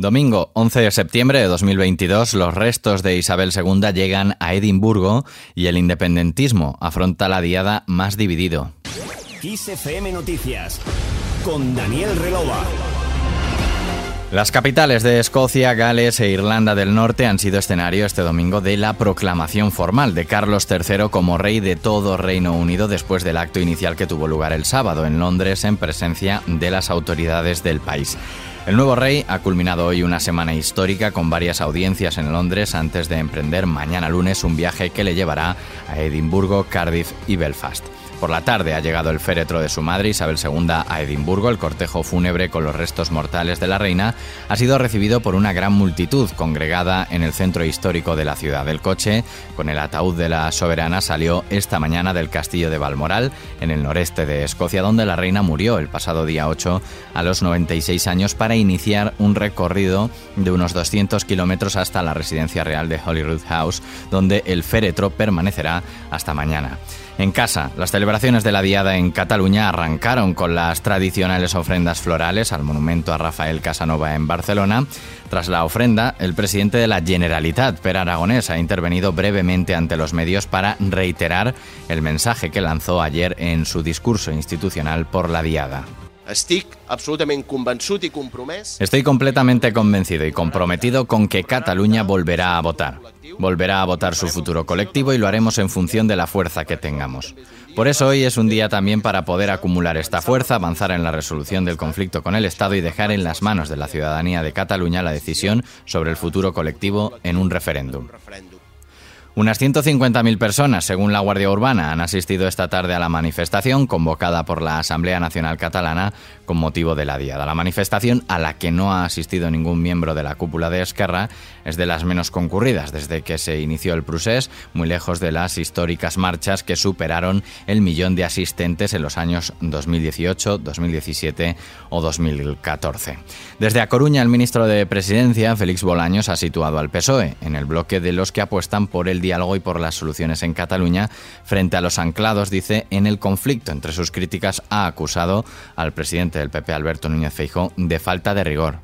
Domingo 11 de septiembre de 2022, los restos de Isabel II llegan a Edimburgo y el independentismo afronta la diada más dividido. Noticias con Daniel Relova. Las capitales de Escocia, Gales e Irlanda del Norte han sido escenario este domingo de la proclamación formal de Carlos III como rey de todo Reino Unido después del acto inicial que tuvo lugar el sábado en Londres en presencia de las autoridades del país. El nuevo rey ha culminado hoy una semana histórica con varias audiencias en Londres antes de emprender mañana lunes un viaje que le llevará a Edimburgo, Cardiff y Belfast. Por la tarde ha llegado el féretro de su madre Isabel II a Edimburgo. El cortejo fúnebre con los restos mortales de la reina ha sido recibido por una gran multitud congregada en el centro histórico de la ciudad. El coche con el ataúd de la soberana salió esta mañana del castillo de Balmoral, en el noreste de Escocia, donde la reina murió el pasado día 8 a los 96 años para iniciar un recorrido de unos 200 kilómetros hasta la residencia real de Holyrood House, donde el féretro permanecerá hasta mañana. En casa, las celebraciones de la Diada en Cataluña arrancaron con las tradicionales ofrendas florales al monumento a Rafael Casanova en Barcelona. Tras la ofrenda, el presidente de la Generalitat, Per Aragonés, ha intervenido brevemente ante los medios para reiterar el mensaje que lanzó ayer en su discurso institucional por la Diada. Estoy completamente convencido y comprometido con que Cataluña volverá a votar. Volverá a votar su futuro colectivo y lo haremos en función de la fuerza que tengamos. Por eso hoy es un día también para poder acumular esta fuerza, avanzar en la resolución del conflicto con el Estado y dejar en las manos de la ciudadanía de Cataluña la decisión sobre el futuro colectivo en un referéndum. Unas 150.000 personas, según la Guardia Urbana, han asistido esta tarde a la manifestación convocada por la Asamblea Nacional Catalana con motivo de la Diada. La manifestación, a la que no ha asistido ningún miembro de la cúpula de Esquerra, es de las menos concurridas desde que se inició el procés, muy lejos de las históricas marchas que superaron el millón de asistentes en los años 2018, 2017 o 2014. Desde A Coruña, el ministro de Presidencia, Félix Bolaños, ha situado al PSOE en el bloque de los que apuestan por el y por las soluciones en Cataluña frente a los anclados, dice, en el conflicto. Entre sus críticas ha acusado al presidente del PP, Alberto Núñez Feijóo, de falta de rigor.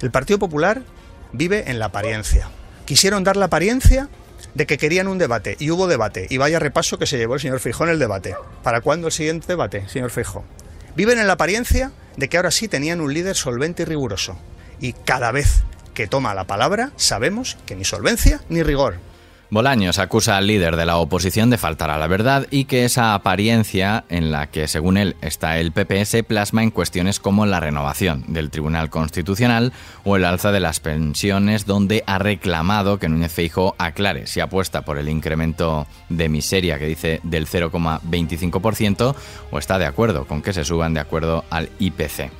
El Partido Popular vive en la apariencia. Quisieron dar la apariencia de que querían un debate y hubo debate y vaya repaso que se llevó el señor Feijóo en el debate. ¿Para cuándo el siguiente debate, señor Feijóo? Viven en la apariencia de que ahora sí tenían un líder solvente y riguroso y cada vez que toma la palabra sabemos que ni solvencia ni rigor. Bolaños acusa al líder de la oposición de faltar a la verdad y que esa apariencia en la que, según él, está el PP se plasma en cuestiones como la renovación del Tribunal Constitucional o el alza de las pensiones, donde ha reclamado que Núñez Feijo aclare si apuesta por el incremento de miseria que dice del 0,25% o está de acuerdo con que se suban de acuerdo al IPC.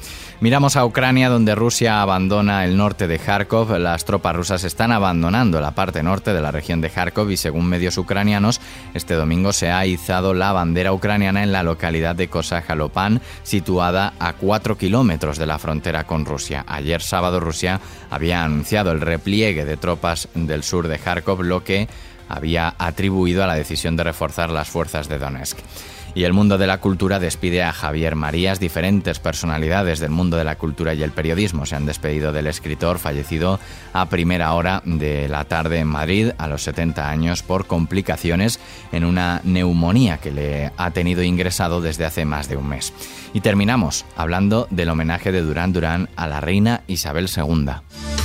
Miramos a Ucrania, donde Rusia abandona el norte de Kharkov. Las tropas rusas están abandonando la parte norte de la región de Kharkov y, según medios ucranianos, este domingo se ha izado la bandera ucraniana en la localidad de Kosajalopan, situada a 4 kilómetros de la frontera con Rusia. Ayer sábado, Rusia había anunciado el repliegue de tropas del sur de Kharkov, lo que había atribuido a la decisión de reforzar las fuerzas de Donetsk. Y el mundo de la cultura despide a Javier Marías. Diferentes personalidades del mundo de la cultura y el periodismo se han despedido del escritor fallecido a primera hora de la tarde en Madrid a los 70 años por complicaciones en una neumonía que le ha tenido ingresado desde hace más de un mes. Y terminamos hablando del homenaje de Durán Durán a la reina Isabel II.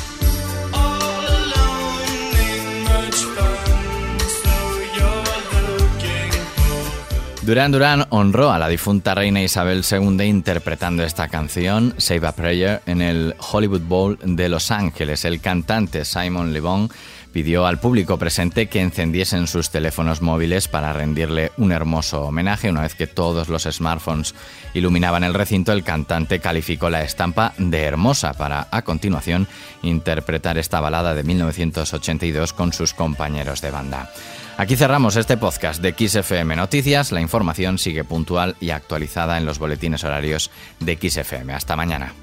Duran Duran honró a la difunta reina Isabel II interpretando esta canción, Save a Prayer, en el Hollywood Bowl de Los Ángeles. El cantante Simon Le Bon pidió al público presente que encendiesen sus teléfonos móviles para rendirle un hermoso homenaje. Una vez que todos los smartphones iluminaban el recinto, el cantante calificó la estampa de hermosa para, a continuación, interpretar esta balada de 1982 con sus compañeros de banda. Aquí cerramos este podcast de XFM Noticias. La información sigue puntual y actualizada en los boletines horarios de XFM. Hasta mañana.